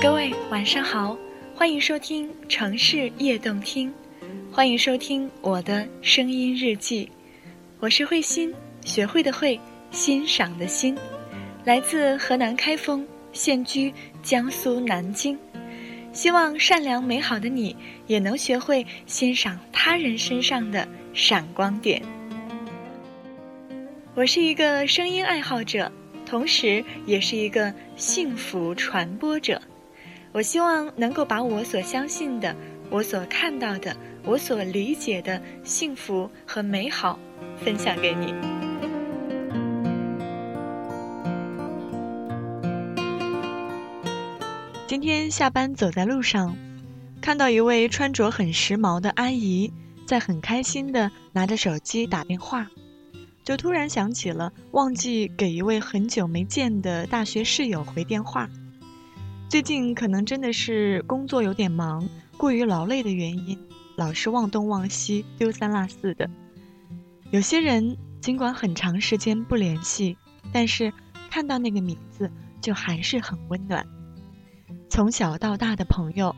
各位晚上好，欢迎收听城市夜动听，欢迎收听我的声音日记，我是慧心，学会的会，欣赏的欣，来自河南开封，现居江苏南京，希望善良美好的你也能学会欣赏他人身上的闪光点。我是一个声音爱好者，同时也是一个幸福传播者。我希望能够把我所相信的、我所看到的、我所理解的幸福和美好分享给你。今天下班走在路上，看到一位穿着很时髦的阿姨，在很开心的拿着手机打电话。就突然想起了忘记给一位很久没见的大学室友回电话。最近可能真的是工作有点忙，过于劳累的原因，老是忘东忘西、丢三落四的。有些人尽管很长时间不联系，但是看到那个名字就还是很温暖。从小到大的朋友，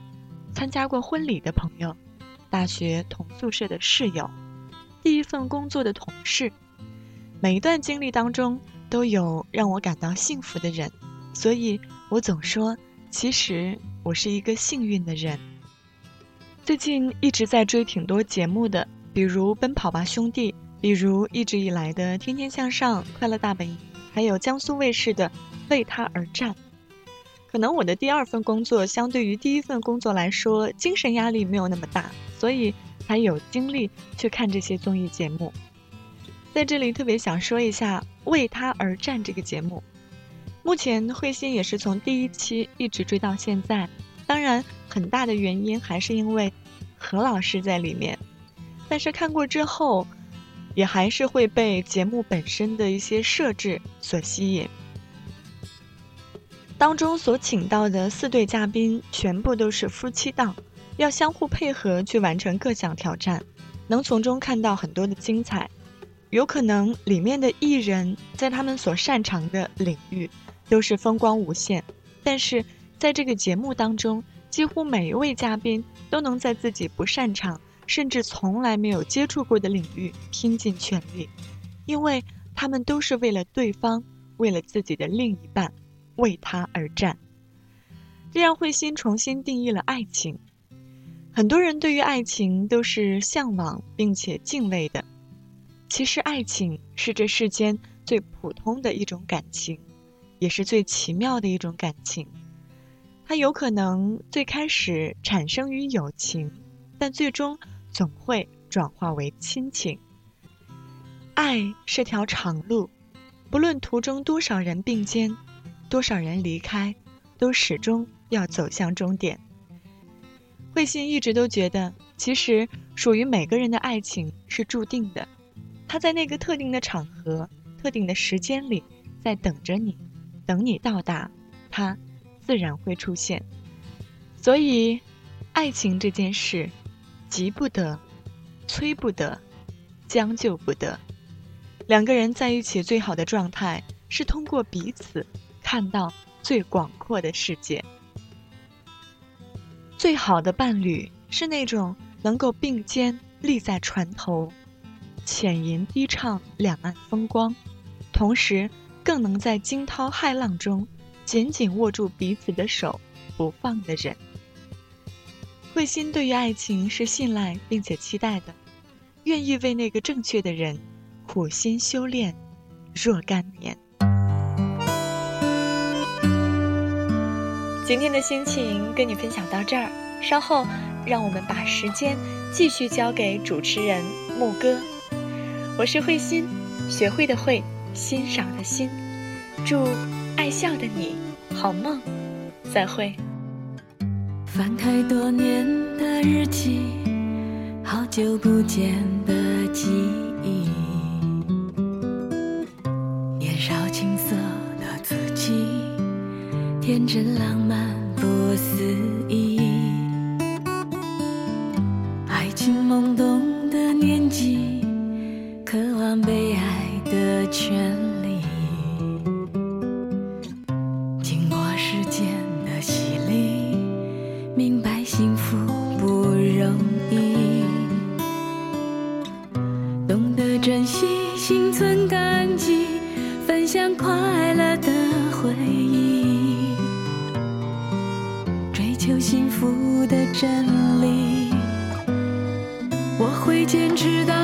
参加过婚礼的朋友，大学同宿舍的室友，第一份工作的同事。每一段经历当中都有让我感到幸福的人，所以我总说，其实我是一个幸运的人。最近一直在追挺多节目的，比如《奔跑吧兄弟》，比如一直以来的《天天向上》《快乐大本营》，还有江苏卫视的《为他而战》。可能我的第二份工作相对于第一份工作来说，精神压力没有那么大，所以才有精力去看这些综艺节目。在这里特别想说一下《为他而战》这个节目，目前慧心也是从第一期一直追到现在。当然，很大的原因还是因为何老师在里面。但是看过之后，也还是会被节目本身的一些设置所吸引。当中所请到的四对嘉宾全部都是夫妻档，要相互配合去完成各项挑战，能从中看到很多的精彩。有可能里面的艺人，在他们所擅长的领域，都是风光无限。但是在这个节目当中，几乎每一位嘉宾都能在自己不擅长，甚至从来没有接触过的领域拼尽全力，因为他们都是为了对方，为了自己的另一半，为他而战。这让慧心重新定义了爱情。很多人对于爱情都是向往并且敬畏的。其实，爱情是这世间最普通的一种感情，也是最奇妙的一种感情。它有可能最开始产生于友情，但最终总会转化为亲情。爱是条长路，不论途中多少人并肩，多少人离开，都始终要走向终点。慧心一直都觉得，其实属于每个人的爱情是注定的。他在那个特定的场合、特定的时间里，在等着你，等你到达，他自然会出现。所以，爱情这件事，急不得，催不得，将就不得。两个人在一起最好的状态，是通过彼此看到最广阔的世界。最好的伴侣是那种能够并肩立在船头。浅吟低唱两岸风光，同时更能在惊涛骇浪中紧紧握住彼此的手不放的人。慧心对于爱情是信赖并且期待的，愿意为那个正确的人苦心修炼若干年。今天的心情跟你分享到这儿，稍后让我们把时间继续交给主持人牧歌。我是慧心，学会的会，欣赏的心。祝爱笑的你好梦，再会。翻开多年的日记，好久不见的记忆，年少青涩的自己，天真浪漫明白幸福不容易懂得珍惜心存感激分享快乐的回忆追求幸福的真理我会坚持到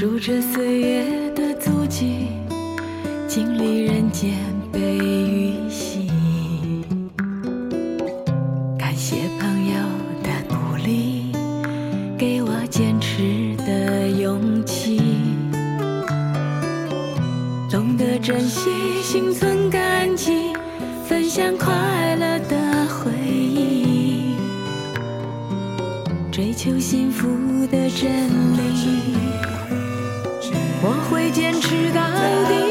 数着岁月的足迹经历人间悲与喜。感谢朋友的鼓励给我坚持的勇气。懂得珍惜心存感激分享快乐的回忆。追求幸福的真理。坚持到底。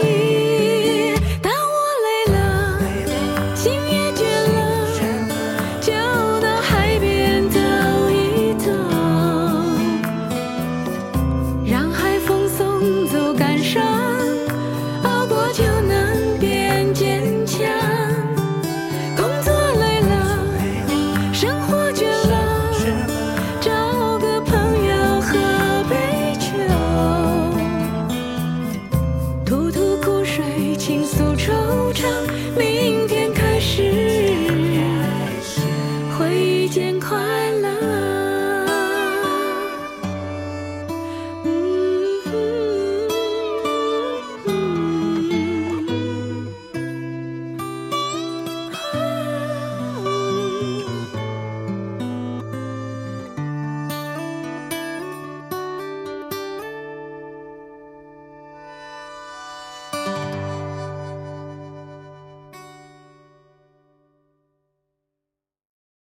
天快